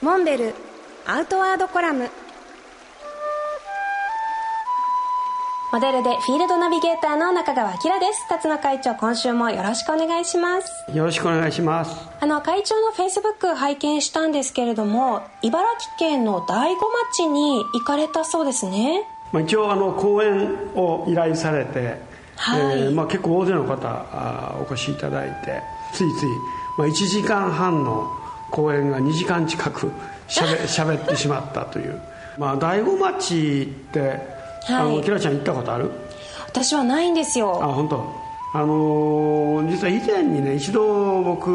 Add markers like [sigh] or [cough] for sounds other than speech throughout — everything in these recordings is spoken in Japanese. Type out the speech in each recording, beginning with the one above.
モンベルアウトワードコラム。モデルでフィールドナビゲーターの中川明です。辰野会長今週もよろしくお願いします。よろしくお願いします。あの会長のフェイスブック拝見したんですけれども茨城県の大子町に行かれたそうですね。まあ、一応あの講演を依頼されて、はい。えーまあ、結構大勢の方あお越しいただいてついつい、まあ、1時間半の講演が2時間近くしゃべしゃべってしまったという、まあ、大子町って、あはい。のキラちゃん行ったことある？私はないんですあよ本当。あのー実は以前にね一度僕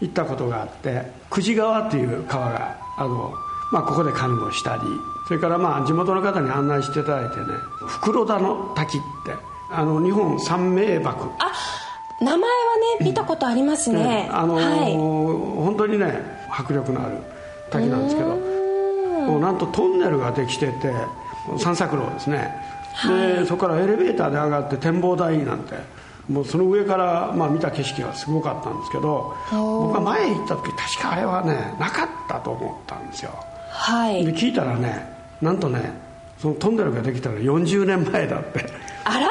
行ったことがあって久慈川っていう川があの、まあ、ここでカヌーをしたりそれからまあ地元の方に案内していただいてね袋田の滝ってあの日本三名瀑。あ名前はね見たことありますね、ねあのーはい。本当にね迫力のある滝なんですけど。もうなんとトンネルができてて散策路ですね、でそこからエレベーターで上がって展望台なんてもうその上から、まあ、見た景色がすごかったんですけど僕が前行った時確かあれはねなかったと思ったんですよ。はい。で聞いたらねなんとねそのトンネルができたの40年前だって。あら？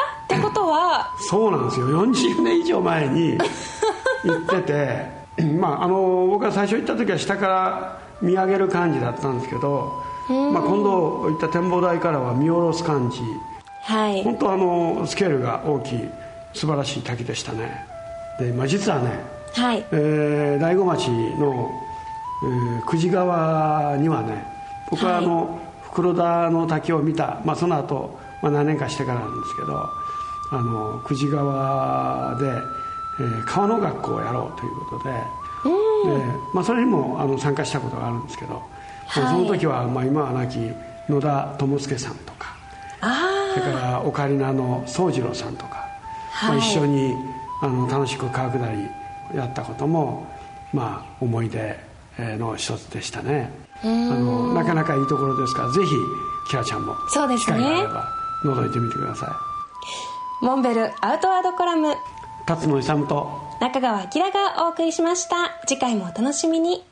そうなんですよ。40年以上前に [laughs] 行っててまああの僕が最初行った時は下から見上げる感じだったんですけど、まあ、今度行った展望台からは見下ろす感じ。はい。本当あのスケールが大きい素晴らしい滝でしたね。で、まあ、実はね、はい。えー大子町の、えー久慈川にはね僕はあの、袋田の滝を見た、まあ、その後、まあ何年かしてからなんですけどあの久慈川で、えー川の学校をやろうということで。で、まあ、それにもあの参加したことがあるんですけど、はい。その時は、まあ、今は亡き野田智介さんとか。あそれからオカリナの宗次郎さんとか、はい。まあ、一緒にあの楽しく川下りやったことも、まあ、思い出の一つでしたね。あのなかなかいいところですからぜひキラちゃんもそうですね。機会があれば覗いてみてくださいモンベルアウトワードコラム。辰野勇と。中川明がお送りしました。次回もお楽しみに